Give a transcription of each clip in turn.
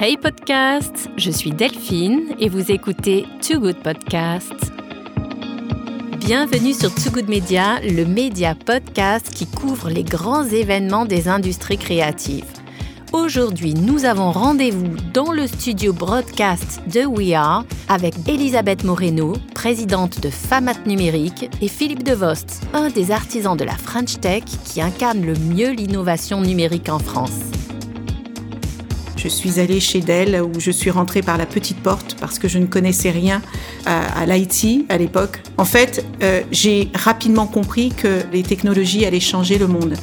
Hey podcast, je suis Delphine et vous écoutez Too Good Podcast. Bienvenue sur Too Good Media, le média podcast qui couvre les grands événements des industries créatives. Aujourd'hui, nous avons rendez-vous dans le studio broadcast de We Are avec Elisabeth Moreno, présidente de FAMAT Numérique, et Philippe Devost, un des artisans de la French Tech qui incarne le mieux l'innovation numérique en France. Je suis allée chez Dell où je suis rentrée par la petite porte parce que je ne connaissais rien à, l'IT à l'époque. En fait, euh, j'ai rapidement compris que les technologies allaient changer le monde.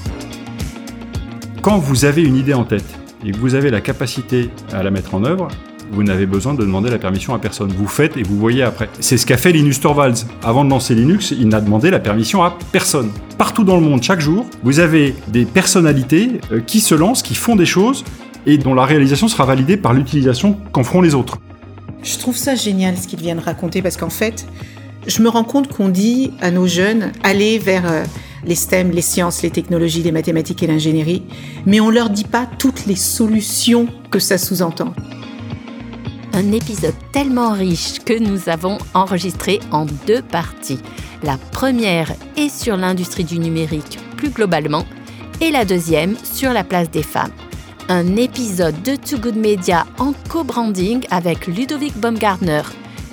Quand vous avez une idée en tête et que vous avez la capacité à la mettre en œuvre, vous n'avez besoin de demander la permission à personne. Vous faites et vous voyez après. C'est ce qu'a fait Linus Torvalds. Avant de lancer Linux, il n'a demandé la permission à personne. Partout dans le monde, chaque jour, vous avez des personnalités euh, qui se lancent, qui font des choses et dont la réalisation sera validée par l'utilisation qu'en feront les autres. Je trouve ça génial ce qu'ils viennent raconter parce qu'en fait, je me rends compte qu'on dit à nos jeunes allez vers euh, les STEM, les sciences, les technologies, les mathématiques et l'ingénierie, mais on leur dit pas toutes les solutions que ça sous-entend. Un épisode tellement riche que nous avons enregistré en deux parties. La première est sur l'industrie du numérique plus globalement et la deuxième sur la place des femmes un épisode de Too Good Media en co-branding avec Ludovic Baumgartner,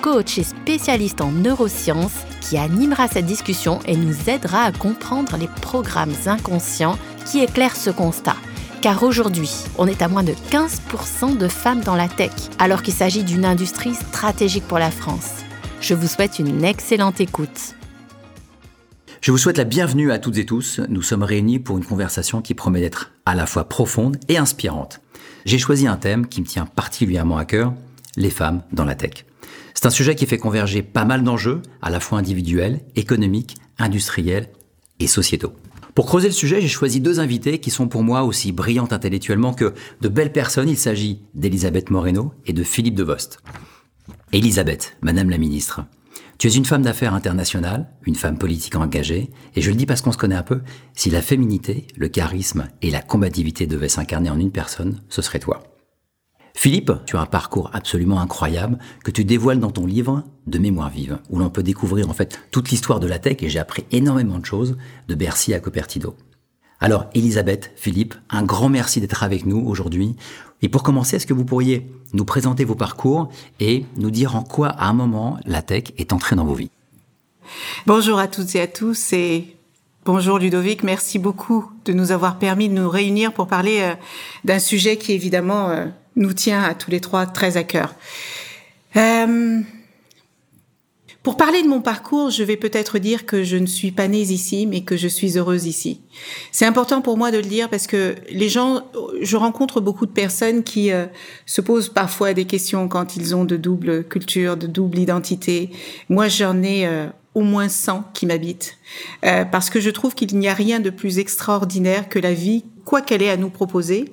coach et spécialiste en neurosciences, qui animera cette discussion et nous aidera à comprendre les programmes inconscients qui éclairent ce constat. Car aujourd'hui, on est à moins de 15% de femmes dans la tech, alors qu'il s'agit d'une industrie stratégique pour la France. Je vous souhaite une excellente écoute. Je vous souhaite la bienvenue à toutes et tous. Nous sommes réunis pour une conversation qui promet d'être à la fois profonde et inspirante. J'ai choisi un thème qui me tient particulièrement à cœur, les femmes dans la tech. C'est un sujet qui fait converger pas mal d'enjeux, à la fois individuels, économiques, industriels et sociétaux. Pour creuser le sujet, j'ai choisi deux invités qui sont pour moi aussi brillantes intellectuellement que de belles personnes. Il s'agit d'Elisabeth Moreno et de Philippe Devost. Elisabeth, Madame la Ministre, tu es une femme d'affaires internationale, une femme politique engagée, et je le dis parce qu'on se connaît un peu, si la féminité, le charisme et la combativité devaient s'incarner en une personne, ce serait toi. Philippe, tu as un parcours absolument incroyable que tu dévoiles dans ton livre de mémoire vive, où l'on peut découvrir en fait toute l'histoire de la tech et j'ai appris énormément de choses de Bercy à Cupertino. Alors, Elisabeth, Philippe, un grand merci d'être avec nous aujourd'hui. Et pour commencer, est-ce que vous pourriez nous présenter vos parcours et nous dire en quoi, à un moment, la tech est entrée dans vos vies? Bonjour à toutes et à tous et bonjour Ludovic. Merci beaucoup de nous avoir permis de nous réunir pour parler euh, d'un sujet qui, évidemment, euh, nous tient à tous les trois très à cœur. Euh, pour parler de mon parcours, je vais peut-être dire que je ne suis pas née ici, mais que je suis heureuse ici. C'est important pour moi de le dire parce que les gens, je rencontre beaucoup de personnes qui euh, se posent parfois des questions quand ils ont de double culture, de double identité. Moi, j'en ai euh, au moins 100 qui m'habitent euh, parce que je trouve qu'il n'y a rien de plus extraordinaire que la vie quoi qu'elle ait à nous proposer.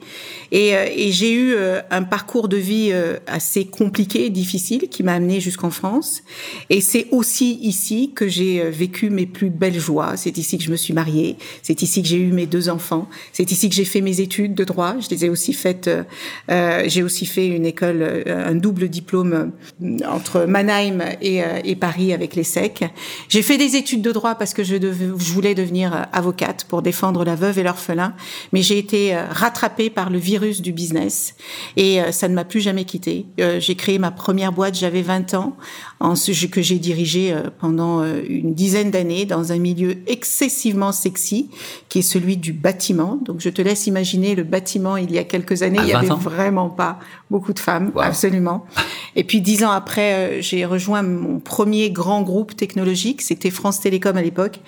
Et, euh, et j'ai eu euh, un parcours de vie euh, assez compliqué, difficile, qui m'a amené jusqu'en France. Et c'est aussi ici que j'ai vécu mes plus belles joies. C'est ici que je me suis mariée. C'est ici que j'ai eu mes deux enfants. C'est ici que j'ai fait mes études de droit. Je les ai aussi faites. Euh, j'ai aussi fait une école, un double diplôme entre Mannheim et, et Paris avec les SEC. J'ai fait des études de droit parce que je, je voulais devenir avocate pour défendre la veuve et l'orphelin. Mais mais j'ai été euh, rattrapée par le virus du business et euh, ça ne m'a plus jamais quittée. Euh, j'ai créé ma première boîte, j'avais 20 ans, en ce que j'ai dirigé pendant une dizaine d'années dans un milieu excessivement sexy qui est celui du bâtiment. Donc je te laisse imaginer le bâtiment il y a quelques années, il y avait vraiment pas beaucoup de femmes, absolument. Et puis dix ans après, j'ai rejoint mon premier grand groupe technologique, c'était France Télécom à l'époque,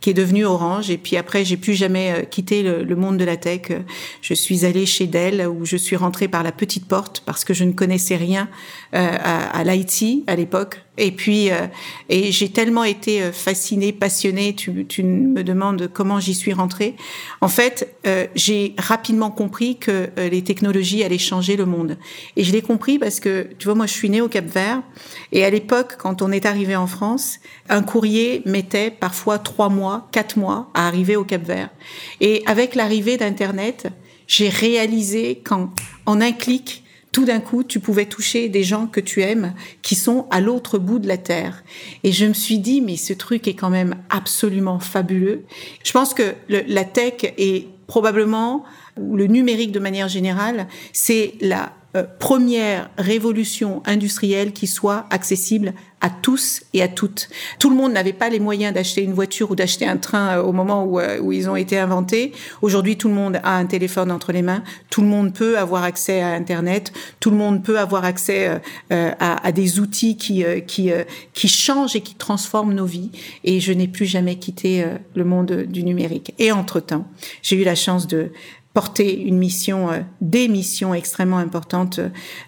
qui est devenu Orange. Et puis après, j'ai plus jamais quitté le, le monde de la tech. Je suis allée chez Dell où je suis rentrée par la petite porte parce que je ne connaissais rien euh, à, à l'IT à l'époque. Et puis, euh, et j'ai tellement été euh, fascinée, passionnée. Tu, tu me demandes comment j'y suis rentrée. En fait, j'ai rapidement compris que les technologies allaient changer le monde. Et je l'ai compris parce que, tu vois, moi, je suis née au Cap Vert. Et à l'époque, quand on est arrivé en France, un courrier mettait parfois trois mois, quatre mois à arriver au Cap Vert. Et avec l'arrivée d'Internet, j'ai réalisé qu'en en un clic, tout d'un coup, tu pouvais toucher des gens que tu aimes, qui sont à l'autre bout de la terre. Et je me suis dit, mais ce truc est quand même absolument fabuleux. Je pense que la tech est probablement, ou le numérique de manière générale, c'est la euh, première révolution industrielle qui soit accessible à tous et à toutes. Tout le monde n'avait pas les moyens d'acheter une voiture ou d'acheter un train euh, au moment où, euh, où, ils ont été inventés. Aujourd'hui, tout le monde a un téléphone entre les mains. Tout le monde peut avoir accès à Internet. Tout le monde peut avoir accès à, à, des outils qui, qui, qui changent et qui transforment nos vies. Et je n'ai plus jamais quitté le monde du numérique. Et entre-temps, j'ai eu la chance de porter une mission, euh, des missions extrêmement importantes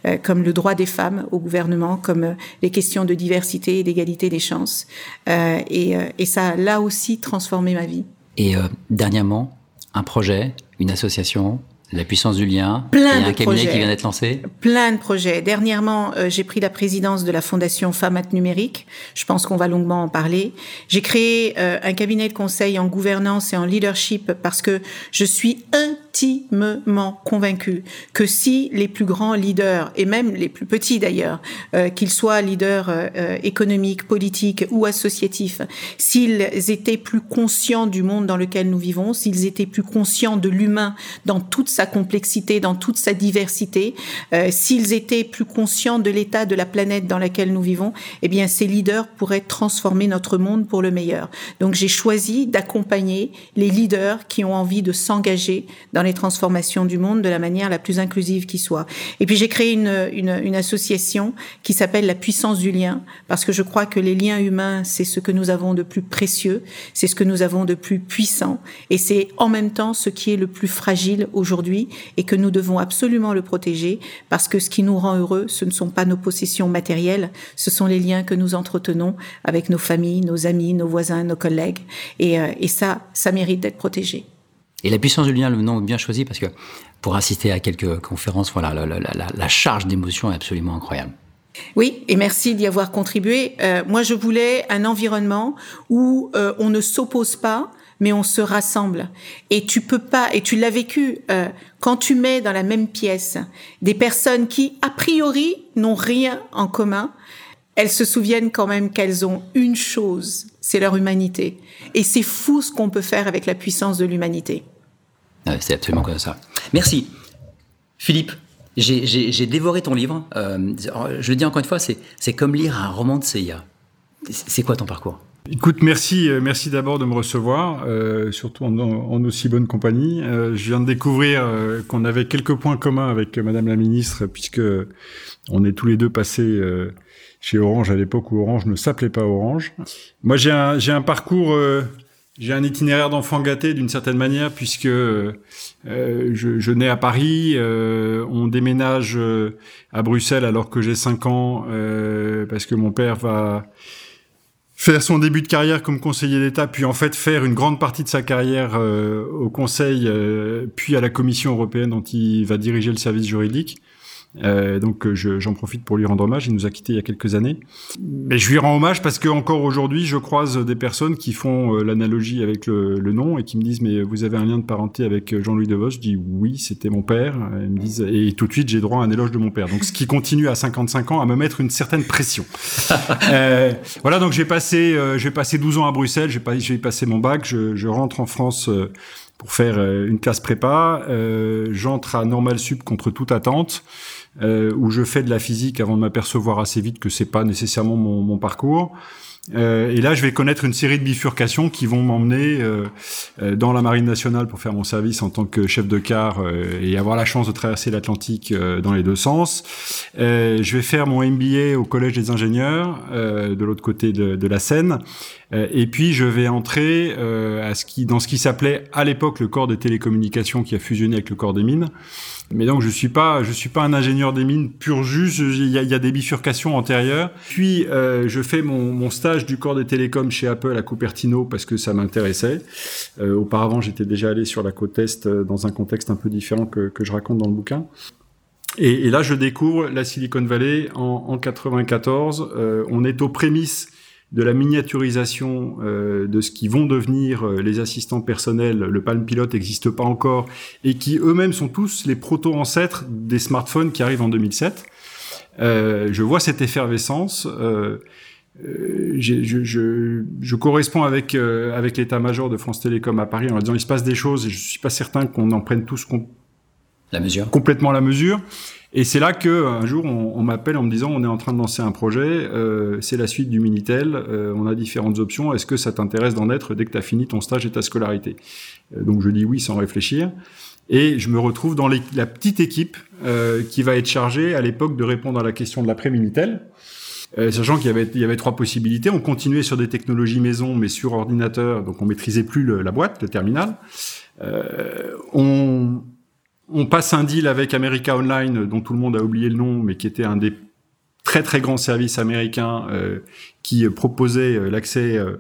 euh, comme le droit des femmes au gouvernement, comme euh, les questions de diversité et d'égalité des chances. Et, et, ça a là aussi transformé ma vie. Et dernièrement, un projet, une association, la puissance du lien. Plein y a un cabinet projets. qui vient d'être lancé? Plein de projets. Dernièrement, euh, j'ai pris la présidence de la fondation Femmes Numérique. Je pense qu'on va longuement en parler. J'ai créé euh, un cabinet de conseil en gouvernance et en leadership parce que je suis intimement convaincue que si les plus grands leaders et même les plus petits d'ailleurs, euh, qu'ils soient leaders économiques, politiques ou associatifs, s'ils étaient plus conscients du monde dans lequel nous vivons, s'ils étaient plus conscients de l'humain dans toute sa complexité, dans toute sa diversité, euh, s'ils étaient plus conscients de l'état de la planète dans laquelle nous vivons, eh bien ces leaders pourraient transformer notre monde pour le meilleur. Donc j'ai choisi d'accompagner les leaders qui ont envie de s'engager dans les transformations du monde de la manière la plus inclusive qui soit. Et puis j'ai créé une, une association qui s'appelle la puissance du lien, parce que je crois que les liens humains, c'est ce que nous avons de plus précieux, c'est ce que nous avons de plus puissant, et c'est en même temps ce qui est le plus fragile aujourd'hui, et que nous devons absolument le protéger, parce que ce qui nous rend heureux, ce ne sont pas nos possessions matérielles, ce sont les liens que nous entretenons avec nos familles, nos amis, nos voisins, nos collègues, et, euh, et ça, ça mérite d'être protégé. Et la puissance du lien, le nom est bien choisi parce que pour assister à quelques conférences, voilà, la, la, la, la charge d'émotion est absolument incroyable. Oui, et merci d'y avoir contribué. Euh, moi, je voulais un environnement où euh, on ne s'oppose pas, mais on se rassemble. Et tu peux pas, et tu l'as vécu, euh, quand tu mets dans la même pièce des personnes qui, a priori, n'ont rien en commun, elles se souviennent quand même qu'elles ont une chose, c'est leur humanité. Et c'est fou ce qu'on peut faire avec la puissance de l'humanité. C'est absolument comme ça. Merci. Philippe, j'ai dévoré ton livre. Euh, je le dis encore une fois, c'est comme lire un roman de CIA. C'est quoi ton parcours? Écoute, merci, merci d'abord de me recevoir, euh, surtout en, en, aussi bonne compagnie. Euh, je viens de découvrir euh, qu'on avait quelques points communs avec Madame la Ministre, puisque on est tous les deux passés chez Orange à l'époque où Orange ne s'appelait pas Orange. Moi, j'ai un, j'ai un parcours j'ai un itinéraire d'enfant gâté d'une certaine manière puisque euh, je, je, nais à Paris, euh, on déménage à Bruxelles alors que j'ai 5 ans euh, parce que mon père va faire son début de carrière comme conseiller d'État, puis en fait faire une grande partie de sa carrière au Conseil, puis à la Commission européenne dont il va diriger le service juridique. Euh, donc j'en profite pour lui rendre hommage. Il nous a quittés il y a quelques années. Mais je lui rends hommage parce que encore aujourd'hui, je croise des personnes qui font euh, l'analogie avec le, le, nom et qui me disent mais vous avez un lien de parenté avec Jean-Louis Devos? Je dis oui, c'était mon père. Ils me disent et tout de suite j'ai droit à un éloge de mon père. Donc ce qui continue à 55 ans à me mettre une certaine pression. euh, voilà donc j'ai passé euh, j'ai passé 12 ans à Bruxelles. J'ai pas passé mon bac. Je, je rentre en France pour faire une classe prépa. J'entre à Normal Sup contre toute attente euh, où je fais de la physique avant de m'apercevoir assez vite que c'est pas nécessairement mon parcours. Euh, et là, je vais connaître une série de bifurcations qui vont m'emmener euh, dans la marine nationale pour faire mon service en tant que chef de car euh, et avoir la chance de traverser l'Atlantique euh, dans les deux sens. je vais faire mon MBA au Collège des ingénieurs de l'autre côté de, de, la Seine. et puis, je vais entrer à ce qui, dans ce qui s'appelait à l'époque le corps des télécommunications qui a fusionné avec le corps des mines. Mais donc je suis suis pas un ingénieur des mines pur jus. Il y a, des bifurcations antérieures. Puis euh, je fais mon, stage du corps des télécoms chez Apple à Cupertino parce que ça m'intéressait. Euh, auparavant, j'étais déjà allé sur la côte est dans un contexte un peu différent que, que je raconte dans le bouquin. Et, et, là, je découvre la Silicon Valley en, en 94. Euh, on est aux prémices de la miniaturisation euh, de ce qui vont devenir euh, les assistants personnels, le Palm Pilot n'existe pas encore, et qui eux-mêmes sont tous les proto-ancêtres des smartphones qui arrivent en 2007. Euh, je vois cette effervescence. Euh, euh, je, je, je, corresponds avec avec l'état-major de France Télécom à Paris en disant il se passe des choses et je suis pas certain qu'on en prenne tous la mesure. complètement la mesure. Et c'est là que un jour on, on m'appelle en me disant on est en train de lancer un projet, euh, c'est la suite du Minitel, euh, on a différentes options, est-ce que ça t'intéresse d'en être dès que tu as fini ton stage et ta scolarité? Euh, Donc je dis oui sans réfléchir. Et je me retrouve dans la petite équipe euh, qui va être chargée à l'époque de répondre à la question de l'après-Minitel. Euh, sachant qu'il y avait, il y avait trois possibilités. On continuait sur des technologies maison, mais sur ordinateur, donc on maîtrisait plus le, la boîte, le terminal. Euh, on, on passe un deal avec America Online, dont tout le monde a oublié le nom, mais qui était un des très très grands services américains euh, qui proposait euh, l'accès euh,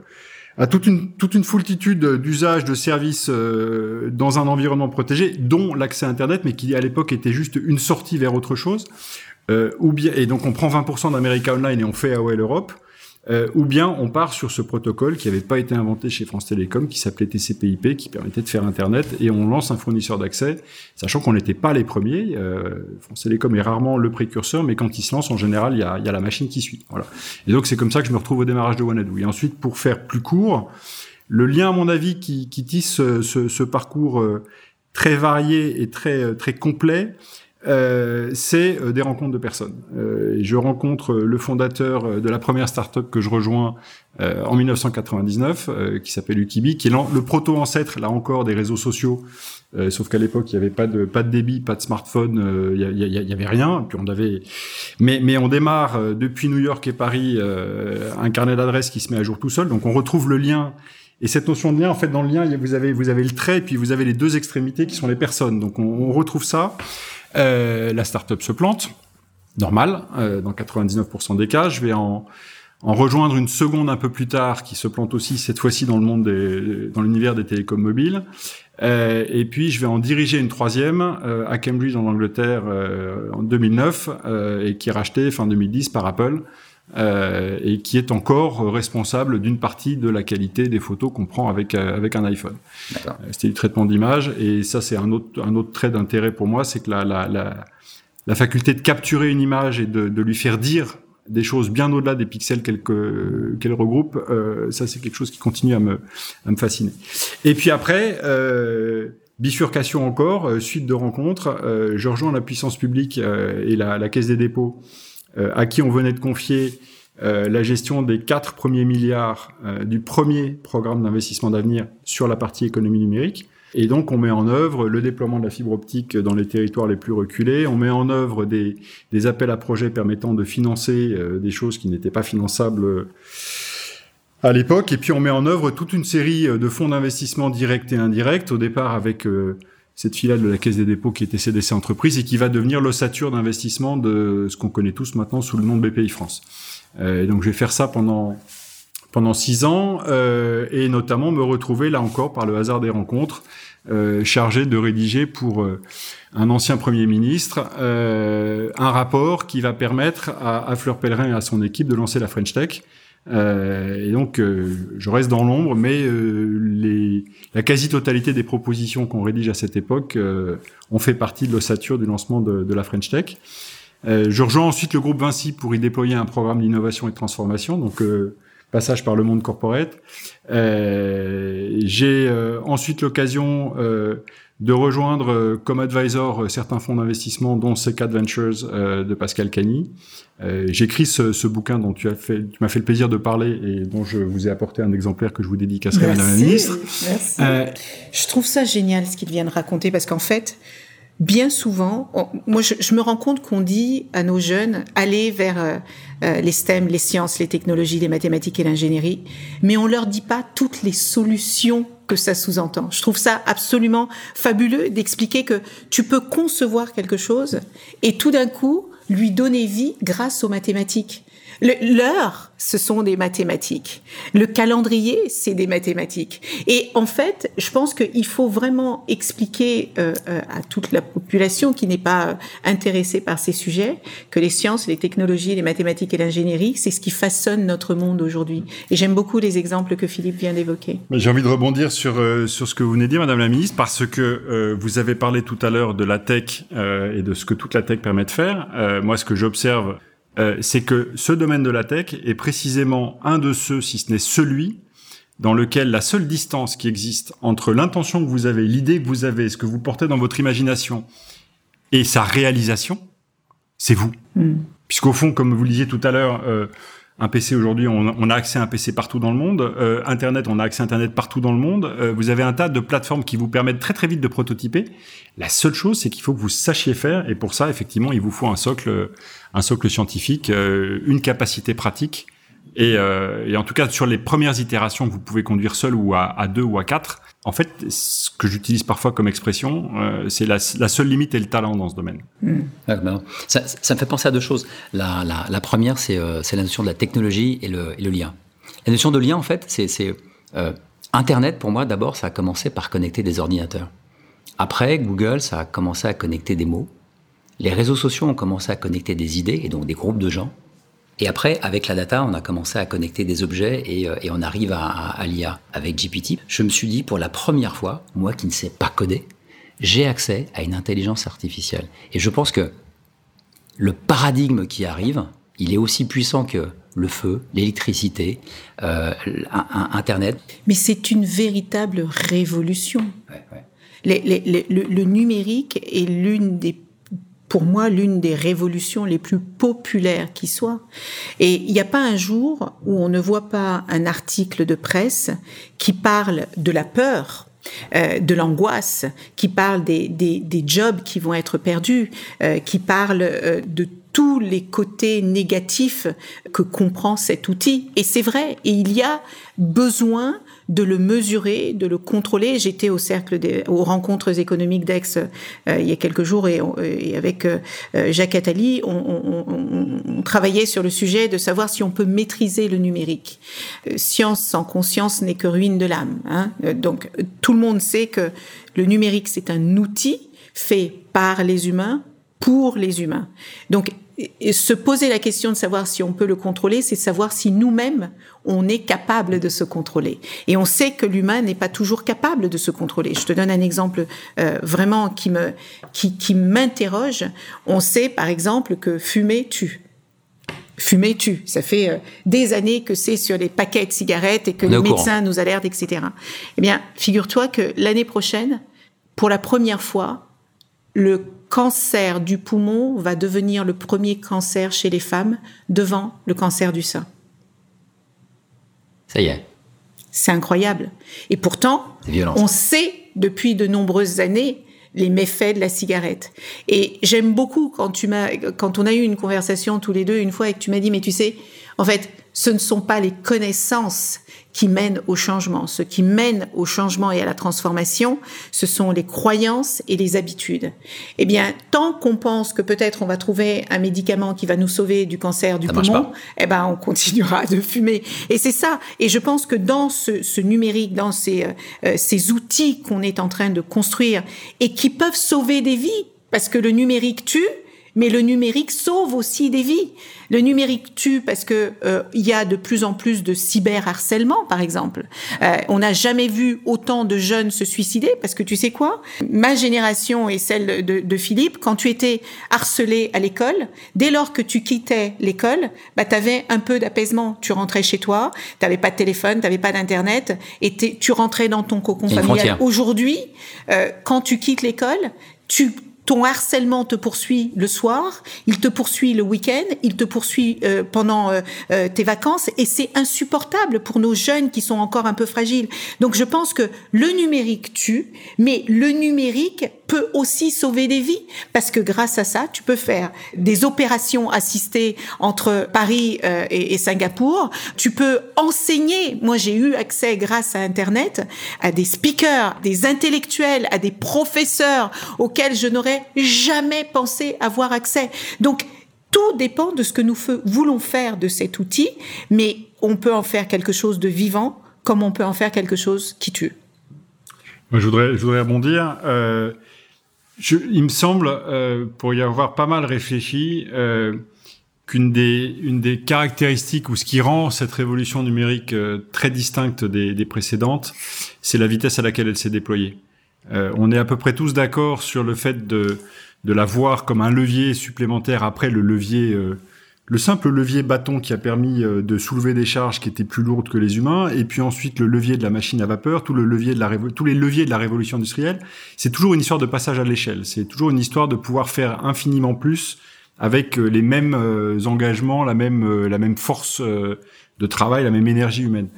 à toute une toute une foultitude d'usages de services euh, dans un environnement protégé, dont l'accès Internet, mais qui à l'époque était juste une sortie vers autre chose. Euh, ou bien et donc on prend 20% d'America Online et on fait AOL Europe. Euh, ou bien on part sur ce protocole qui n'avait pas été inventé chez France Télécom, qui s'appelait TCP/IP, qui permettait de faire Internet, et on lance un fournisseur d'accès, sachant qu'on n'était pas les premiers. Euh, France Télécom est rarement le précurseur, mais quand il se lance, en général, il y a, y a, la machine qui suit. Voilà. Et donc c'est comme ça que je me retrouve au démarrage de Wanadoo. Et ensuite, pour faire plus court, le lien, à mon avis, qui, qui tisse ce, ce, ce parcours euh, très varié et très euh, très complet, euh, c'est euh, des rencontres de personnes. Euh, je rencontre le fondateur de la première startup que je rejoins euh, en 1999, qui s'appelle Ukibi, qui est le proto-ancêtre, là encore, des réseaux sociaux. sauf qu'à l'époque, il n'y avait pas de pas de débit, pas de smartphone, il y, avait rien. Puis on avait, mais mais on démarre depuis New York et Paris un carnet d'adresses qui se met à jour tout seul. Donc on retrouve le lien. Et cette notion de lien, en fait, dans le lien, vous avez vous avez le trait, puis vous avez les deux extrémités qui sont les personnes. Donc on, on retrouve ça. Euh, la startup se plante, normal, euh, dans 99% des cas. Je vais en, en, rejoindre une seconde un peu plus tard qui se plante aussi, cette fois-ci dans le monde des, dans l'univers des télécoms mobiles. Euh, et puis je vais en diriger une troisième euh, à Cambridge en Angleterre euh, en 2009 et qui est rachetée fin 2010 par Apple. Euh, et qui est encore responsable d'une partie de la qualité des photos qu'on prend avec euh, avec un iPhone. Euh, c'était du traitement d'image et ça c'est un autre un autre trait d'intérêt pour moi, c'est que la, la, la la faculté de capturer une image et de, de lui faire dire des choses bien au-delà des pixels qu'elle qu'elle regroupe, euh, ça c'est quelque chose qui continue à me à me fasciner. Et puis après. Euh, Bifurcation encore, suite de rencontres, je rejoins la puissance publique et la, la Caisse des dépôts euh, à qui on venait de confier euh, la gestion des quatre premiers milliards euh, du premier programme d'investissement d'avenir sur la partie économie numérique. Et donc, on met en œuvre le déploiement de la fibre optique dans les territoires les plus reculés. On met en œuvre des appels à projets permettant de financer des choses qui n'étaient pas finançables à l'époque. Et puis, on met en œuvre toute une série de fonds d'investissement directs et indirects. Au départ, avec cette filiale de la Caisse des dépôts qui était CDC Entreprise et qui va devenir l'ossature d'investissement de ce qu'on connaît tous maintenant sous le nom de BPI France. Euh, donc je vais faire ça pendant pendant six ans euh, et notamment me retrouver là encore par le hasard des rencontres euh, chargé de rédiger pour euh, un ancien premier ministre euh, un rapport qui va permettre à, à Fleur Pellerin et à son équipe de lancer la French Tech euh, et donc, euh, je reste dans l'ombre, mais euh, les, la quasi-totalité des propositions qu'on rédige à cette époque euh, ont fait partie de l'ossature du lancement de, de, la French Tech. Euh, je rejoins ensuite le groupe Vinci pour y déployer un programme d'innovation et de transformation, donc passage par le monde corporate. J'ai ensuite l'occasion de rejoindre euh, comme advisor euh, certains fonds d'investissement, dont C4 Ventures euh, de Pascal Cagny. J'écris ce, ce, bouquin dont tu as fait, tu m'as fait le plaisir de parler et dont je vous ai apporté un exemplaire que je vous dédicacerai, Madame la Ministre. Merci. je trouve ça génial ce qu'il vient de raconter parce qu'en fait, bien souvent, moi je, je, me rends compte qu'on dit à nos jeunes allez vers euh, les STEM, les sciences, les technologies, les mathématiques et l'ingénierie, mais on leur dit pas toutes les solutions que ça sous-entend. Je trouve ça absolument fabuleux d'expliquer que tu peux concevoir quelque chose et tout d'un coup lui donner vie grâce aux mathématiques. L'heure, ce sont des mathématiques. Le calendrier, c'est des mathématiques. Et en fait, je pense qu'il faut vraiment expliquer euh, euh, à toute la population qui n'est pas intéressée par ces sujets que les sciences, les technologies, les mathématiques et l'ingénierie, c'est ce qui façonne notre monde aujourd'hui. Et j'aime beaucoup les exemples que Philippe vient d'évoquer. J'ai envie de rebondir sur, euh, sur ce que vous venez de dire, Madame la Ministre, parce que vous avez parlé tout à l'heure de la tech et de ce que toute la tech permet de faire. moi, ce que j'observe euh, c'est que ce domaine de la tech est précisément un de ceux, si ce n'est celui, dans lequel la seule distance qui existe entre l'intention que vous avez, l'idée que vous avez, ce que vous portez dans votre imagination, et sa réalisation, c'est vous. Mm. Puisqu'au fond, comme vous le disiez tout à l'heure, euh, un PC aujourd'hui, on, a accès à un PC partout dans le monde. Euh, Internet, on a accès à Internet partout dans le monde. Euh, vous avez un tas de plateformes qui vous permettent très très vite de prototyper. La seule chose, c'est qu'il faut que vous sachiez faire, et pour ça, effectivement, il vous faut un socle, un socle scientifique, euh, une capacité pratique. Et, et, en tout cas, sur les premières itérations que vous pouvez conduire seul ou à deux ou à quatre, en fait, ce que j'utilise parfois comme expression, euh, c'est la, la, seule limite est le talent dans ce domaine. Hmm. Ça, ça, me fait penser à deux choses. La, la, la première, c'est euh, la notion de la technologie et le, et le, lien. La notion de lien, en fait, c'est euh, Internet, pour moi, d'abord, ça a commencé par connecter des ordinateurs. Après, Google, ça a commencé à connecter des mots. Les réseaux sociaux ont commencé à connecter des idées et donc des groupes de gens. Et après, avec la data, on a commencé à connecter des objets et, euh, on arrive à, à, l'IA. Avec GPT, je me suis dit, pour la première fois, moi qui ne sais pas coder, j'ai accès à une intelligence artificielle. Et je pense que le paradigme qui arrive, il est aussi puissant que le feu, l'électricité, euh, Internet. Mais c'est une véritable révolution. le, le, numérique est l'une des pour moi l'une des révolutions les plus populaires qui soit. Et il n'y a pas un jour où on ne voit pas un article de presse qui parle de la peur euh, de l'angoisse, qui parle des, des, des, jobs qui vont être perdus, euh, qui parle euh, de tous les côtés négatifs que comprend cet outil. Et c'est vrai, et il y a besoin de le mesurer, de le contrôler. J'étais au cercle des aux rencontres économiques d'Aix euh, il y a quelques jours et, et avec euh, Jacques Attali, on, on, on, travaillait sur le sujet de savoir si on peut maîtriser le numérique. Euh, science sans conscience n'est que ruine de l'âme. Hein. Donc tout le monde sait que le numérique c'est un outil fait par les humains pour les humains. Donc et se poser la question de savoir si on peut le contrôler, c'est savoir si nous-mêmes, on est capable de se contrôler. Et on sait que l'humain n'est pas toujours capable de se contrôler. Je te donne un exemple euh, vraiment qui me qui, qui m'interroge. On sait par exemple que fumer tue. Fumer tue. Ça fait euh, des années que c'est sur les paquets de cigarettes et que les médecins nous alertent, etc. Eh bien, figure-toi que l'année prochaine, pour la première fois, le cancer du poumon va devenir le premier cancer chez les femmes devant le cancer du sein. Ça y est. C'est incroyable. Et pourtant, on sait depuis de nombreuses années les méfaits de la cigarette. Et j'aime beaucoup quand tu m'as, quand on a eu une conversation tous les deux une fois et que tu m'as dit, mais tu sais, en fait, ce ne sont pas les connaissances qui mènent au changement. Ce qui mène au changement et à la transformation, ce sont les croyances et les habitudes. Eh bien, tant qu'on pense que peut-être on va trouver un médicament qui va nous sauver du cancer du poumon, eh ben, on continuera de fumer. Et c'est ça. Et je pense que dans ce, ce numérique, dans ces, euh, ces outils qu'on est en train de construire et qui peuvent sauver des vies, parce que le numérique tue, mais le numérique sauve aussi des vies. Le numérique tue parce que euh, il y a de plus en plus de cyberharcèlement, par exemple. Euh, on n'a jamais vu autant de jeunes se suicider parce que tu sais quoi? Ma génération et celle de, de Philippe, quand tu étais harcelé à l'école, dès lors que tu quittais l'école, bah avais un peu d'apaisement. Tu rentrais chez toi, tu n'avais pas de téléphone, tu n'avais pas d'internet, et tu rentrais dans ton cocon familial. Aujourd'hui, euh, quand tu quittes l'école, tu ton harcèlement te poursuit le soir, il te poursuit le week-end, il te poursuit euh, pendant euh, euh, tes vacances et c'est insupportable pour nos jeunes qui sont encore un peu fragiles. Donc je pense que le numérique tue, mais le numérique peut aussi sauver des vies parce que grâce à ça, tu peux faire des opérations assistées entre Paris et, et Singapour. Tu peux enseigner. Moi, j'ai eu accès grâce à Internet à des speakers, des intellectuels, à des professeurs auxquels je n'aurais jamais pensé avoir accès. Donc, tout dépend de ce que nous voulons faire de cet outil, mais on peut en faire quelque chose de vivant comme on peut en faire quelque chose qui tue. je voudrais, je rebondir. Euh, il me semble, euh, pour y avoir pas mal réfléchi, euh, qu'une des, caractéristiques ou ce qui rend cette révolution numérique très distincte des précédentes, c'est la vitesse à laquelle elle s'est déployée. Euh, on est à peu près tous d'accord sur le fait de, de la voir comme un levier supplémentaire après le levier, euh, le simple levier bâton qui a permis euh, de soulever des charges qui étaient plus lourdes que les humains, et puis ensuite le levier de la machine à vapeur, tout le levier de la tous les leviers de la révolution industrielle. C'est toujours une histoire de passage à l'échelle. C'est toujours une histoire de pouvoir faire infiniment plus avec les mêmes engagements, la même, la même force de travail, la même énergie humaine.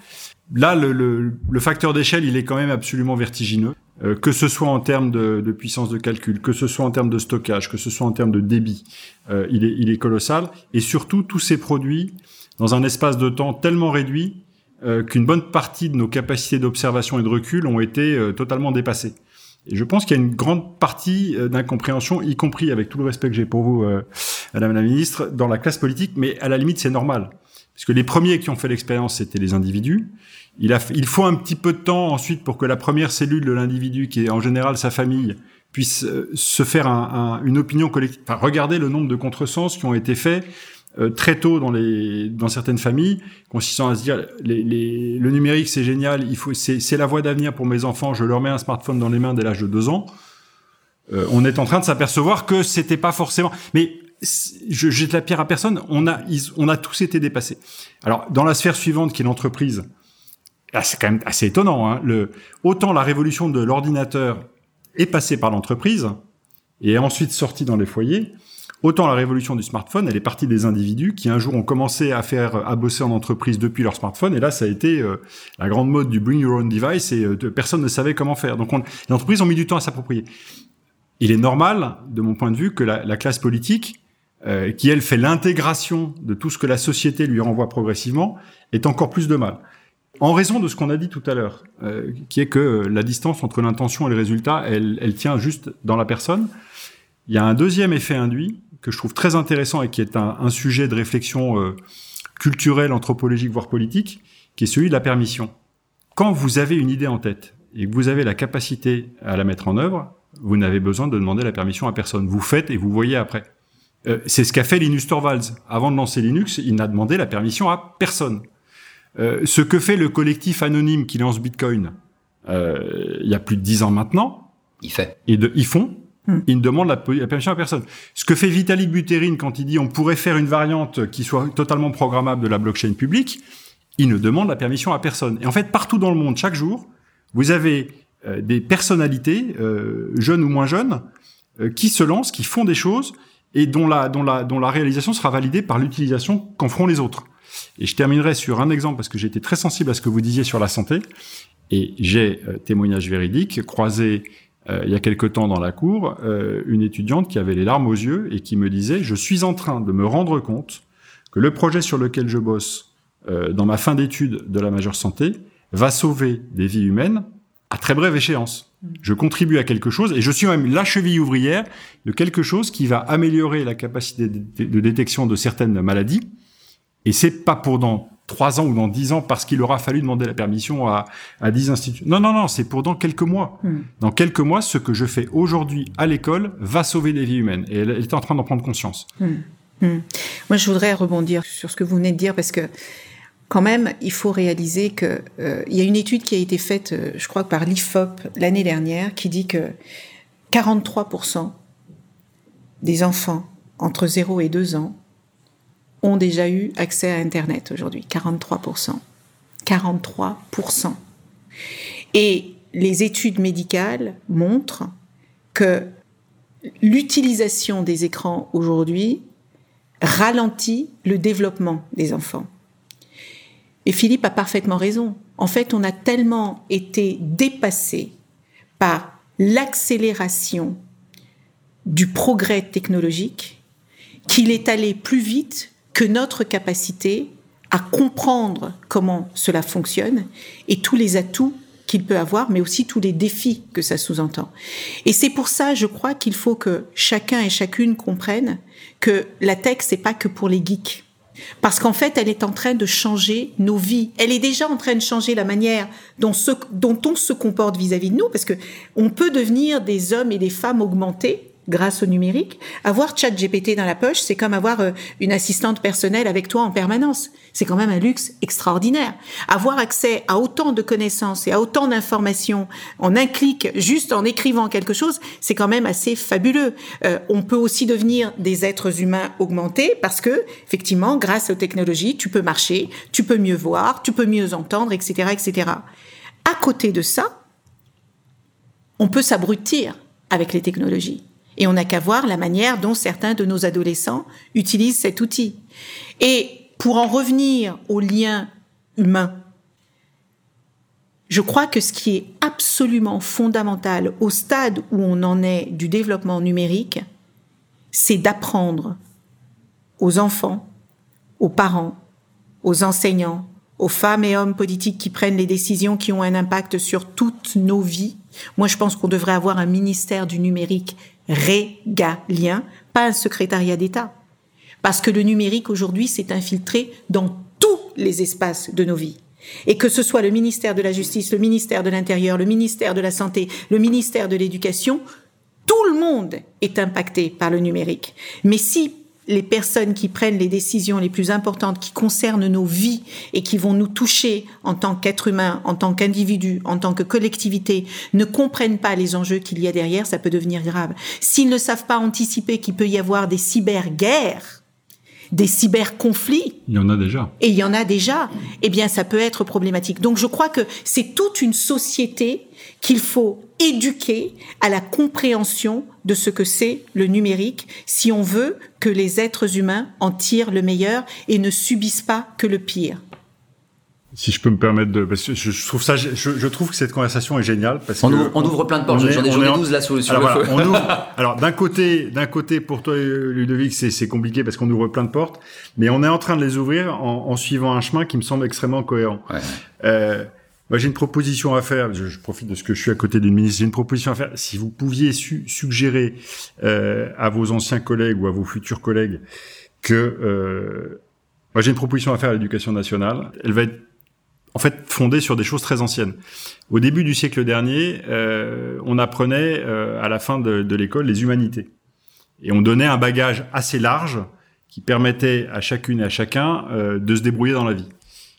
Là, le, le facteur d'échelle, il est quand même absolument vertigineux. Euh, que ce soit en termes de, de, puissance de calcul, que ce soit en termes de stockage, que ce soit en termes de débit, euh, il, est, il, est, colossal. Et surtout, tous ces produits, dans un espace de temps tellement réduit, euh, qu'une bonne partie de nos capacités d'observation et de recul ont été euh, totalement dépassées. Et je pense qu'il y a une grande partie d'incompréhension, y compris avec tout le respect que j'ai pour vous, Madame la Ministre, dans la classe politique, mais à la limite, c'est normal. Parce que les premiers qui ont fait l'expérience, c'était les individus. Il, a, il faut un petit peu de temps ensuite pour que la première cellule de l'individu, qui est en général sa famille, puisse euh, se faire un, un, une opinion collective. Enfin, regardez le nombre de contresens qui ont été faits euh, très tôt dans les dans certaines familles, consistant à se dire les, les, le numérique c'est génial, il faut c'est la voie d'avenir pour mes enfants, je leur mets un smartphone dans les mains dès l'âge de deux ans. Euh, on est en train de s'apercevoir que c'était pas forcément. Mais je jette la pierre à personne. On a on a tous été dépassés. Alors dans la sphère suivante qui est l'entreprise, c'est quand même assez étonnant. Hein. Le, autant la révolution de l'ordinateur est passée par l'entreprise et est ensuite sortie dans les foyers, autant la révolution du smartphone, elle est partie des individus qui un jour ont commencé à faire à bosser en entreprise depuis leur smartphone et là ça a été euh, la grande mode du bring your own device et euh, personne ne savait comment faire. Donc on, les entreprises ont mis du temps à s'approprier. Il est normal, de mon point de vue, que la classe politique, euh, qui elle fait l'intégration de tout ce que la société lui renvoie progressivement, ait encore plus de mal. En raison de ce qu'on a dit tout à l'heure, euh, qui est que la distance entre l'intention et le résultat, elle, elle, tient juste dans la personne. Il y a un deuxième effet induit que je trouve très intéressant et qui est un, un sujet de réflexion euh, culturelle, anthropologique, voire politique, qui est celui de la permission. Quand vous avez une idée en tête et que vous avez la capacité à la mettre en œuvre, vous n'avez besoin de demander la permission à personne. Vous faites et vous voyez après. Euh, c'est ce qu'a fait Linus Torvalds. Avant de lancer Linux, il n'a demandé la permission à personne. Euh, ce que fait le collectif anonyme qui lance Bitcoin euh, il y a plus de dix ans maintenant. Il fait. Et de, ils font. Hmm. Ils ne demandent la, permission à personne. Ce que fait Vitalik Buterin quand il dit on pourrait faire une variante qui soit totalement programmable de la blockchain publique, il ne demande la permission à personne. Et en fait, partout dans le monde, chaque jour, vous avez euh, des personnalités, euh, jeunes ou moins jeunes, euh, qui se lancent, qui font des choses et dont la, dont la, dont la réalisation sera validée par l'utilisation qu'en feront les autres. Et je terminerai sur un exemple parce que j'ai été très sensible à ce que vous disiez sur la santé. Et j'ai, euh, témoignage véridique, croisé euh, il y a quelque temps dans la cour euh, une étudiante qui avait les larmes aux yeux et qui me disait, je suis en train de me rendre compte que le projet sur lequel je bosse dans ma fin d'études de la majeure santé va sauver des vies humaines à très brève échéance. Je contribue à quelque chose et je suis même la cheville ouvrière de quelque chose qui va améliorer la capacité de détection de certaines maladies et c'est pas pour dans trois ans ou dans dix ans parce qu'il aura fallu demander la permission à, à dix instituts. Non, non, non, c'est pour dans quelques mois. Hmm. Dans quelques mois, ce que je fais aujourd'hui à l'école va sauver des vies humaines. Et elle, est en train d'en prendre conscience. Hmm. Hmm. Moi, je voudrais rebondir sur ce que vous venez de dire parce que quand même, il faut réaliser que euh, y a une étude qui a été faite, euh, je crois, par l'IFOP l'année dernière, qui dit que 43% des enfants entre 0 et 2 ans ont déjà eu accès à Internet aujourd'hui, 43%. 43%. Et les études médicales montrent que l'utilisation des écrans aujourd'hui ralentit le développement des enfants. Et Philippe a parfaitement raison. En fait, on a tellement été dépassé par l'accélération du progrès technologique qu'il est allé plus vite que notre capacité à comprendre comment cela fonctionne et tous les atouts qu'il peut avoir, mais aussi tous les défis que ça sous-entend. Et c'est pour ça, je crois, qu'il faut que chacun et chacune comprenne que la tech, c'est pas que pour les geeks. Parce qu'en fait, elle est en train de changer nos vies. Elle est déjà en train de changer la manière dont, on se comporte vis-à-vis -vis de nous, parce que on peut devenir des hommes et des femmes augmentés grâce au numérique. Avoir ChatGPT dans la poche, c'est comme avoir euh, une assistante personnelle avec toi en permanence. C'est quand même un luxe extraordinaire. Avoir accès à autant de connaissances et à autant d'informations en un clic, juste en écrivant quelque chose, c'est quand même assez fabuleux. Euh, on peut aussi devenir des êtres humains augmentés parce que, effectivement, grâce aux technologies, tu peux marcher, tu peux mieux voir, tu peux mieux entendre, etc., etc. À côté de ça, on peut s'abrutir avec les technologies. Et on n'a qu'à voir la manière dont certains de nos adolescents utilisent cet outil. Et pour en revenir au lien humain, je crois que ce qui est absolument fondamental au stade où on en est du développement numérique, c'est d'apprendre aux enfants, aux parents, aux enseignants, aux femmes et hommes politiques qui prennent les décisions qui ont un impact sur toutes nos vies. Moi, je pense qu'on devrait avoir un ministère du numérique régalien, pas un secrétariat d'État. Parce que le numérique aujourd'hui s'est infiltré dans tous les espaces de nos vies. Et que ce soit le ministère de la Justice, le ministère de l'Intérieur, le ministère de la Santé, le ministère de l'Éducation, tout le monde est impacté par le numérique. Mais si les personnes qui prennent les décisions les plus importantes qui concernent nos vies et qui vont nous toucher en tant qu'être humain, en tant qu'individu, en tant que collectivité, ne comprennent pas les enjeux qu'il y a derrière, ça peut devenir grave. S'ils ne savent pas anticiper qu'il peut y avoir des cyberguerres, des cyberconflits. Il y en a déjà. Et il y en a déjà. Eh bien, ça peut être problématique. Donc, je crois que c'est toute une société qu'il faut éduquer à la compréhension de ce que c'est le numérique si on veut que les êtres humains en tirent le meilleur et ne subissent pas que le pire si je peux me permettre de, parce que je, trouve ça, je, je, trouve que cette conversation est géniale parce on que ouvre, on, ouvre plein de portes. J'en ai, ai 12 là sur alors, le feu. On ouvre, alors d'un côté, d'un côté pour toi Ludovic, c'est compliqué parce qu'on ouvre plein de portes, mais on est en train de les ouvrir en, en suivant un chemin qui me semble extrêmement cohérent. Ouais. Euh, moi, j'ai une proposition à faire. Je, je, profite de ce que je suis à côté d'une ministre. J'ai une proposition à faire. Si vous pouviez su, suggérer euh, à vos anciens collègues ou à vos futurs collègues que euh, moi, j'ai une proposition à faire à l'éducation nationale. Elle va être en fait fondée sur des choses très anciennes. Au début du siècle dernier, euh, on apprenait euh, à la fin de, de l'école les humanités. Et on donnait un bagage assez large qui permettait à chacune et à chacun euh, de se débrouiller dans la vie.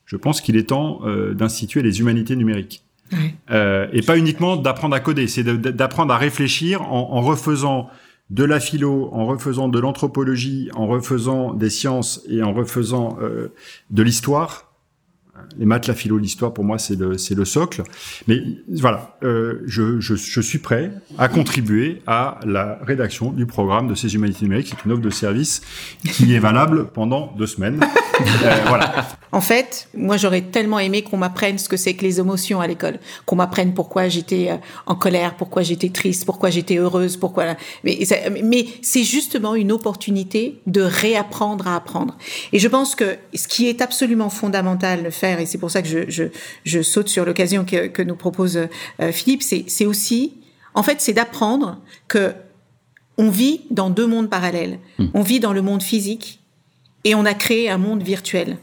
Je pense qu'il est temps euh, d'instituer les humanités numériques. Ouais. Euh, et pas uniquement d'apprendre à coder, c'est d'apprendre à réfléchir en, en, refaisant de la philo, en refaisant de l'anthropologie, en refaisant des sciences et en refaisant euh, de l'histoire les maths, la philo, l'histoire, pour moi, c'est le, c'est le socle. Mais voilà, euh, je, je, je, suis prêt à contribuer à la rédaction du programme de ces humanités numériques. C'est une offre de service qui est valable pendant deux semaines. euh, voilà. En fait, moi, j'aurais tellement aimé qu'on m'apprenne ce que c'est que les émotions à l'école, qu'on m'apprenne pourquoi j'étais euh, en colère, pourquoi j'étais triste, pourquoi j'étais heureuse, pourquoi. Mais, mais c'est justement une opportunité de réapprendre à apprendre. Et je pense que ce qui est absolument fondamental de faire et c'est pour ça que je, je, je saute sur l'occasion que, que, nous propose euh, Philippe, c'est aussi, en fait, c'est d'apprendre que on vit dans deux mondes parallèles. Mmh. On vit dans le monde physique et on a créé un monde virtuel.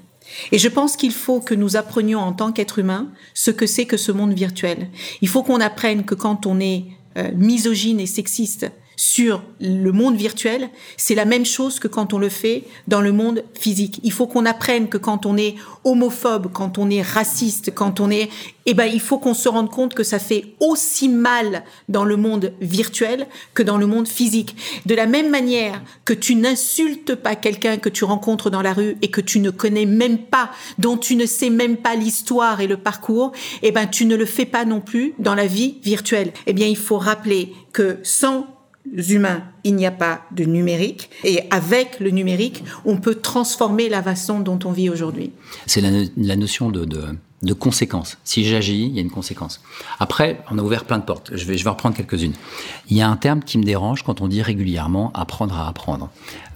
Et je pense qu'il faut que nous apprenions en tant qu'être humain ce que c'est que ce monde virtuel. Il faut qu'on apprenne que quand on est euh, misogyne et sexiste, sur le monde virtuel, c'est la même chose que quand on le fait dans le monde physique. Il faut qu'on apprenne que quand on est homophobe, quand on est raciste, quand on est, eh ben, il faut qu'on se rende compte que ça fait aussi mal dans le monde virtuel que dans le monde physique. De la même manière que tu n'insultes pas quelqu'un que tu rencontres dans la rue et que tu ne connais même pas, dont tu ne sais même pas l'histoire et le parcours, eh ben, tu ne le fais pas non plus dans la vie virtuelle. Eh bien, il faut rappeler que sans humains, il n'y a pas de numérique. Et avec le numérique, on peut transformer la façon dont on vit aujourd'hui. C'est la, notion de, conséquence. Si j'agis, il y a une conséquence. Après, on a ouvert plein de portes. Je vais, je reprendre quelques-unes. Il y a un terme qui me dérange quand on dit régulièrement apprendre à apprendre.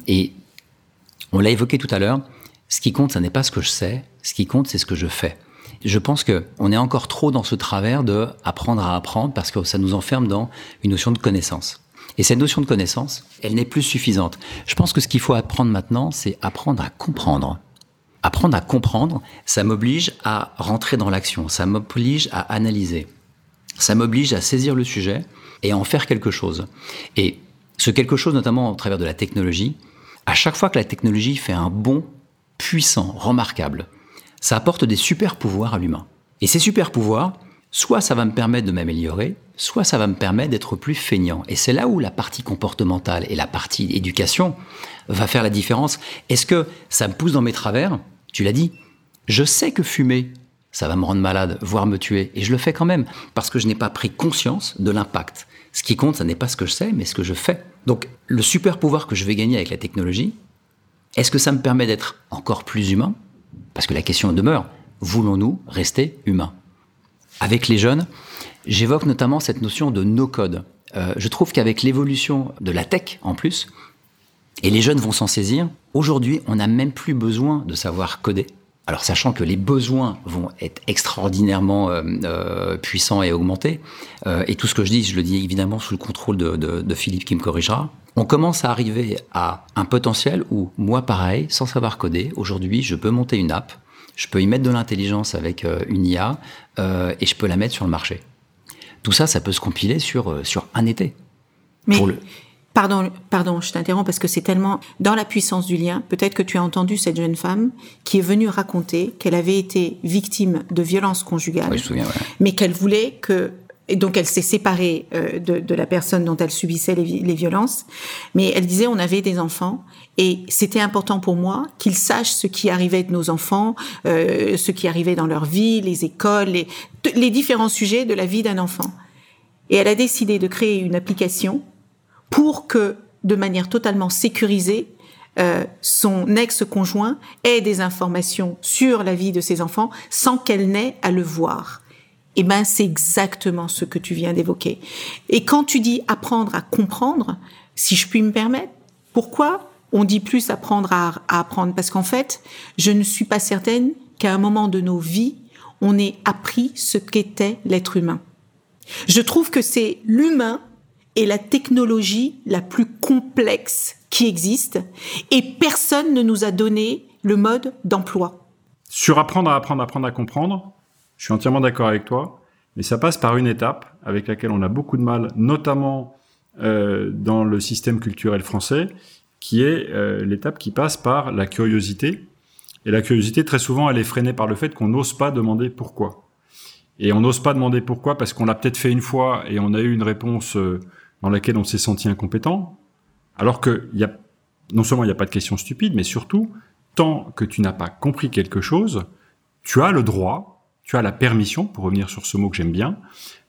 Et on l'a évoqué tout à l'heure. Ce qui compte, ce n'est pas ce que je sais. Ce qui compte, c'est ce que je fais. Je pense que on est encore trop dans ce travers de apprendre à apprendre parce que ça nous enferme dans une notion de connaissance. Et cette notion de connaissance, elle n'est plus suffisante. Je pense que ce qu'il faut apprendre maintenant, c'est apprendre à comprendre. Apprendre à comprendre, ça m'oblige à rentrer dans l'action, ça m'oblige à analyser, ça m'oblige à saisir le sujet et à en faire quelque chose. Et ce quelque chose, notamment au travers de la technologie, à chaque fois que la technologie fait un bond puissant, remarquable, ça apporte des super pouvoirs à l'humain. Et ces super pouvoirs, soit ça va me permettre de m'améliorer, soit ça va me permettre d'être plus feignant. Et c'est là où la partie comportementale et la partie éducation va faire la différence. Est-ce que ça me pousse dans mes travers? Tu l'as dit. Je sais que fumer, ça va me rendre malade, voire me tuer. Et je le fais quand même, parce que je n'ai pas pris conscience de l'impact. Ce qui compte, ce n'est pas ce que je sais, mais ce que je fais. Donc, le super pouvoir que je vais gagner avec la technologie, est-ce que ça me permet d'être encore plus humain? Parce que la question demeure, voulons-nous rester humains? Avec les jeunes, J'évoque notamment cette notion de no-code. Euh, je trouve qu'avec l'évolution de la tech en plus, et les jeunes vont s'en saisir, aujourd'hui on n'a même plus besoin de savoir coder. Alors sachant que les besoins vont être extraordinairement euh, euh, puissants et augmentés, et tout ce que je dis, je le dis évidemment sous le contrôle de, de Philippe qui me corrigera, on commence à arriver à un potentiel où moi pareil, sans savoir coder, aujourd'hui je peux monter une app, je peux y mettre de l'intelligence avec une IA, et je peux la mettre sur le marché. Tout ça, ça peut se compiler sur, euh, sur un été. Mais, pardon, pardon, je t'interromps parce que c'est tellement dans la puissance du lien. Peut-être que tu as entendu cette jeune femme qui est venue raconter qu'elle avait été victime de violences conjugales. Oui, je me souviens, Mais qu'elle voulait que et donc elle s'est séparée euh, de, de, la personne dont elle subissait les, les, violences. Mais elle disait on avait des enfants et c'était important pour moi qu'ils sachent ce qui arrivait de nos enfants, euh, ce qui arrivait dans leur vie, les écoles, les, les différents sujets de la vie d'un enfant. Et elle a décidé de créer une application pour que, de manière totalement sécurisée, euh, son ex-conjoint ait des informations sur la vie de ses enfants sans qu'elle n'ait à le voir. Eh ben, c'est exactement ce que tu viens d'évoquer. Et quand tu dis apprendre à comprendre, si je puis me permettre, pourquoi on dit plus apprendre à, à apprendre? Parce qu'en fait, je ne suis pas certaine qu'à un moment de nos vies, on ait appris ce qu'était l'être humain. Je trouve que c'est l'humain et la technologie la plus complexe qui existe et personne ne nous a donné le mode d'emploi. Sur apprendre à apprendre, apprendre à comprendre, je suis entièrement d'accord avec toi, mais ça passe par une étape avec laquelle on a beaucoup de mal, notamment euh, dans le système culturel français, qui est euh, l'étape qui passe par la curiosité. Et la curiosité, très souvent, elle est freinée par le fait qu'on n'ose pas demander pourquoi. Et on n'ose pas demander pourquoi parce qu'on l'a peut-être fait une fois et on a eu une réponse euh, dans laquelle on s'est senti incompétent. Alors que y a, non seulement il n'y a pas de questions stupides, mais surtout, tant que tu n'as pas compris quelque chose, tu as le droit, tu as la permission, pour revenir sur ce mot que j'aime bien,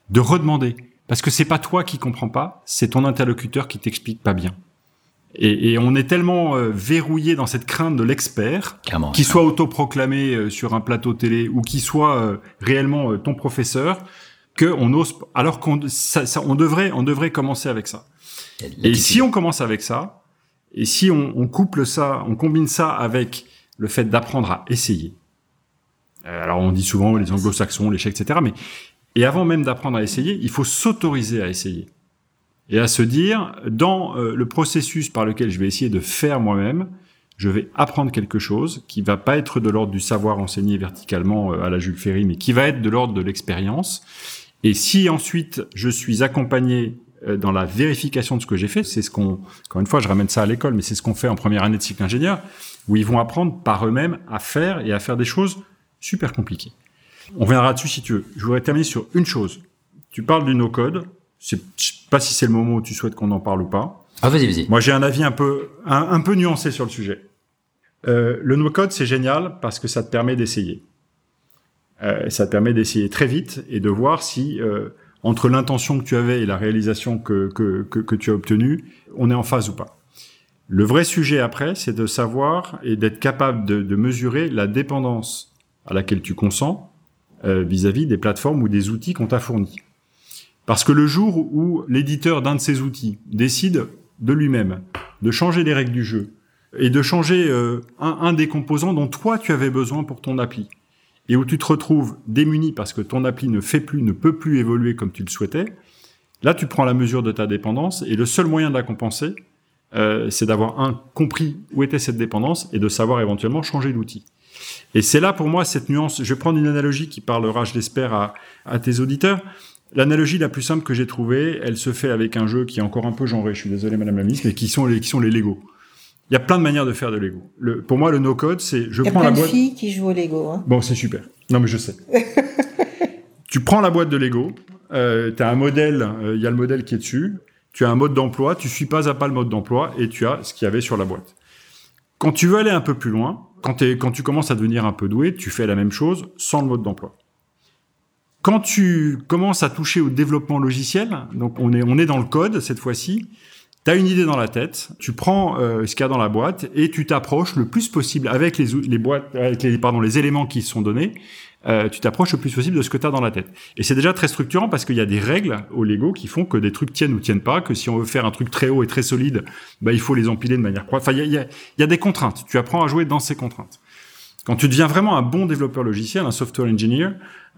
de redemander. Parce que c'est pas toi qui comprends pas, c'est ton interlocuteur qui t'explique pas bien. Et, et, on est tellement euh, verrouillé dans cette crainte de l'expert, qui soit autoproclamé euh, sur un plateau télé ou qui soit euh, réellement ton professeur, que on ose, alors qu'on ça, on devrait, on devrait commencer avec ça. Et si on commence avec ça, et si on, on, couple ça, on combine ça avec le fait d'apprendre à essayer. Alors on dit souvent les anglo-saxons, l'échec, etc. Mais et avant même d'apprendre à essayer, il faut s'autoriser à essayer et à se dire, dans euh, le processus par lequel je vais essayer de faire moi-même, je vais apprendre quelque chose qui va pas être de l'ordre du savoir enseigné verticalement euh, à la Jules Ferry, mais qui va être de l'ordre de l'expérience. Et si ensuite je suis accompagné euh, dans la vérification de ce que j'ai fait, c'est ce qu'on, encore une fois, je ramène ça à l'école, mais c'est ce qu'on fait en première année de cycle ingénieur, où ils vont apprendre par eux-mêmes à faire et à faire des choses super compliquées. On viendra dessus si tu veux. Je voudrais terminer sur une chose. Tu parles du no-code. Je sais pas si c'est le moment où tu souhaites qu'on en parle ou pas. Ah, vas-y, vas-y. Moi, j'ai un avis un peu, un, peu nuancé sur le sujet. Euh, le no-code, c'est génial parce que ça te permet d'essayer. Euh, ça te permet d'essayer très vite et de voir si euh, entre l'intention que tu avais et la réalisation que, que, que, que tu as obtenue, on est en phase ou pas. Le vrai sujet après, c'est de savoir et d'être capable de, de, mesurer la dépendance à laquelle tu consens euh, vis-à-vis des plateformes ou des outils qu'on t'a fournis. Parce que le jour où l'éditeur d'un de ces outils décide de lui-même de changer les règles du jeu et de changer euh, un, des composants dont toi tu avais besoin pour ton appli, et où tu te retrouves démuni parce que ton appli ne fait plus, ne peut plus évoluer comme tu le souhaitais, là tu prends la mesure de ta dépendance et le seul moyen de la compenser, euh, c'est d'avoir un compris où était cette dépendance et de savoir éventuellement changer l'outil. Et c'est là pour moi cette nuance. Je vais prendre une analogie qui parlera, je l'espère, à, à tes auditeurs. L'analogie la plus simple que j'ai trouvée, elle se fait avec un jeu qui est encore un peu genré. Je suis désolé, Madame la Ministre, mais qui sont les, qui sont les Lego. Il y a plein de manières de faire de Lego. Le, pour moi, le no-code, c'est je Il y a prends plein la de boîte. filles qui jouent au Lego. Hein. Bon, c'est super. Non, mais je sais. tu prends la boîte de Lego, euh, tu as un modèle, euh, il y a le modèle qui est dessus, tu as un mode d'emploi, tu suis pas à pas le mode d'emploi et tu as ce qu'il y avait sur la boîte. Quand tu veux aller un peu plus loin, quand, tu commences à devenir un peu doué, tu fais la même chose sans le mode d'emploi. Quand tu commences à toucher au développement logiciel, donc on est, dans le code cette fois-ci, tu as une idée dans la tête, tu prends euh, ce qu'il y a dans la boîte et tu t'approches le plus possible avec les, les éléments qui sont donnés, euh, tu t'approches le plus possible de ce que tu as dans la tête. Et c'est déjà très structurant parce qu'il y a des règles au Lego qui font que des trucs tiennent ou tiennent pas, que si on veut faire un truc très haut et très solide, bah, il faut les empiler de manière croix. Enfin, il y a, y a- y a des contraintes. Tu apprends à jouer dans ces contraintes. Quand tu deviens vraiment un bon développeur logiciel, un software engineer,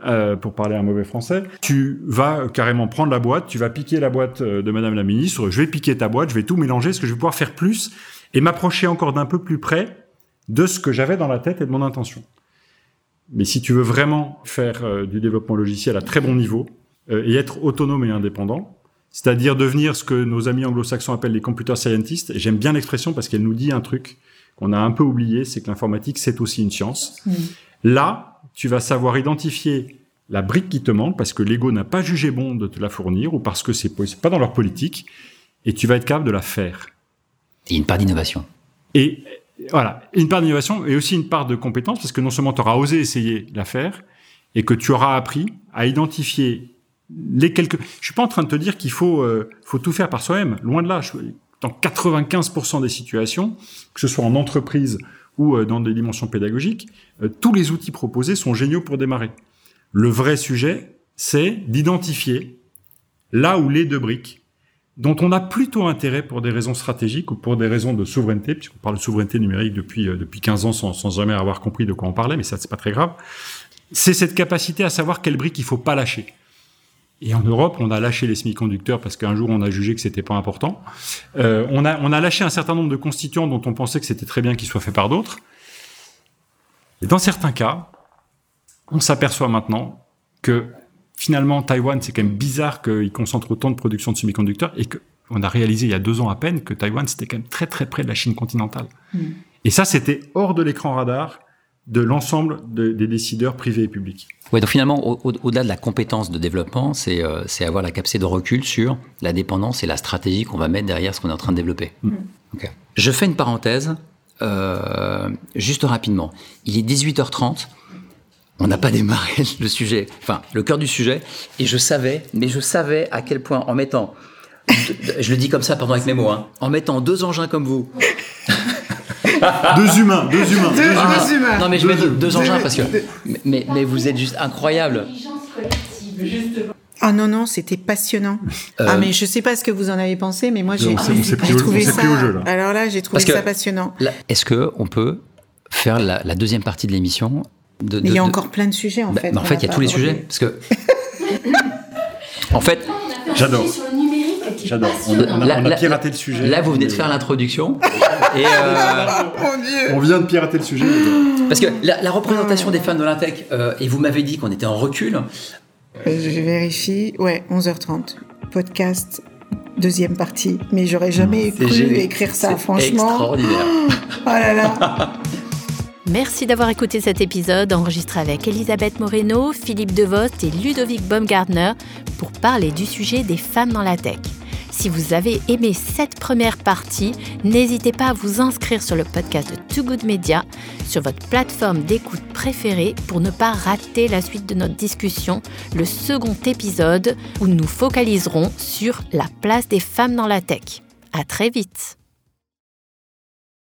euh, pour parler un mauvais français, tu vas carrément prendre la boîte, tu vas piquer la boîte euh, de Madame la Ministre, je vais piquer ta boîte, je vais tout mélanger, ce que je vais pouvoir faire plus et m'approcher encore d'un peu plus près de ce que j'avais dans la tête et de mon intention. Mais si tu veux vraiment faire euh, du développement logiciel à très bon niveau euh, et être autonome et indépendant, c'est-à-dire devenir ce que nos amis anglo-saxons appellent les computer scientists, et j'aime bien l'expression parce qu'elle nous dit un truc qu'on a un peu oublié, c'est que l'informatique, c'est aussi une science. Là, tu vas savoir identifier la brique qui te manque parce que l'ego n'a pas jugé bon de te la fournir ou parce que c'est pas dans leur politique et tu vas être capable de la faire. A une part d'innovation. Et voilà, une part d'innovation et aussi une part de compétence parce que non seulement tu auras osé essayer la faire et que tu auras appris à identifier les quelques. Je suis pas en train de te dire qu'il faut euh, faut tout faire par soi-même. Loin de là. Dans 95% des situations, que ce soit en entreprise ou euh, dans des dimensions pédagogiques, euh, tous les outils proposés sont géniaux pour démarrer. Le vrai sujet, c'est d'identifier là où les deux briques dont on a plutôt intérêt pour des raisons stratégiques ou pour des raisons de souveraineté, puisqu'on parle de souveraineté numérique depuis, euh, depuis 15 ans sans, sans jamais avoir compris de quoi on parlait, mais ça, c'est pas très grave. C'est cette capacité à savoir quelle brique il faut pas lâcher. Et en Europe, on a lâché les semi-conducteurs parce qu'un jour, on a jugé que c'était pas important. Euh, on, a, on a lâché un certain nombre de constituants dont on pensait que c'était très bien qu'ils soient faits par d'autres. Et dans certains cas, on s'aperçoit maintenant que finalement, Taïwan, c'est quand même bizarre qu'il concentre autant de production de semi-conducteurs et qu'on a réalisé il y a deux ans à peine que Taïwan, c'était quand même très très près de la Chine continentale. Et ça, c'était hors de l'écran radar de l'ensemble de- des décideurs privés et publics. Ouais, donc finalement, au- au- au-delà de la compétence de développement, c'est euh, c'est avoir la capacité de recul sur la dépendance et la stratégie qu'on va mettre derrière ce qu'on est en train de développer. Ok. Je fais une parenthèse, euh, juste rapidement. Il est 18h30. On n'a pas démarré le sujet, enfin le cœur du sujet, et je savais, mais je savais à quel point en mettant, je le dis comme ça, pardon avec mes mots, hein, en mettant deux engins comme vous, deux humains, deux humains, deux humains. Deux humains. non mais je mets deux, deux engins parce que, mais, mais vous êtes juste incroyable. Ah non, non, c'était passionnant. Ah, mais je sais pas ce que vous en avez pensé, mais moi, j'ai trouvé ça. au jeu, là. Alors là, j'ai trouvé Parce ça passionnant. Est-ce que on peut faire la, la deuxième partie de l'émission de, Mais il y a de- encore plein de sujets, en Bah, fait. en fait, il y a tous les sujets parce que en fait, J'adore. J'adore. On, on a, on a là- piraté le sujet. là vous venez de faire l'introduction et euh, Dieu On vient de pirater le sujet. parce que la, la représentation des fans de l'Intech euh, et vous m'avez dit qu'on était en recul. Euh, Je vérifie. Ouais, 11h30. Podcast, deuxième partie. Mais j'aurais jamais cru génial. écrire ça, C'est franchement. extraordinaire. Oh là là. Merci d'avoir écouté cet épisode enregistré avec Elisabeth Moreno, Philippe Devost et Ludovic Baumgartner pour parler du sujet des femmes dans la tech. Si vous avez aimé cette première partie, n'hésitez pas à vous inscrire sur le podcast de Too Good Media sur votre plateforme d'écoute préférée pour ne pas rater la suite de notre discussion, le second épisode où nous focaliserons sur la place des femmes dans la tech. À très vite.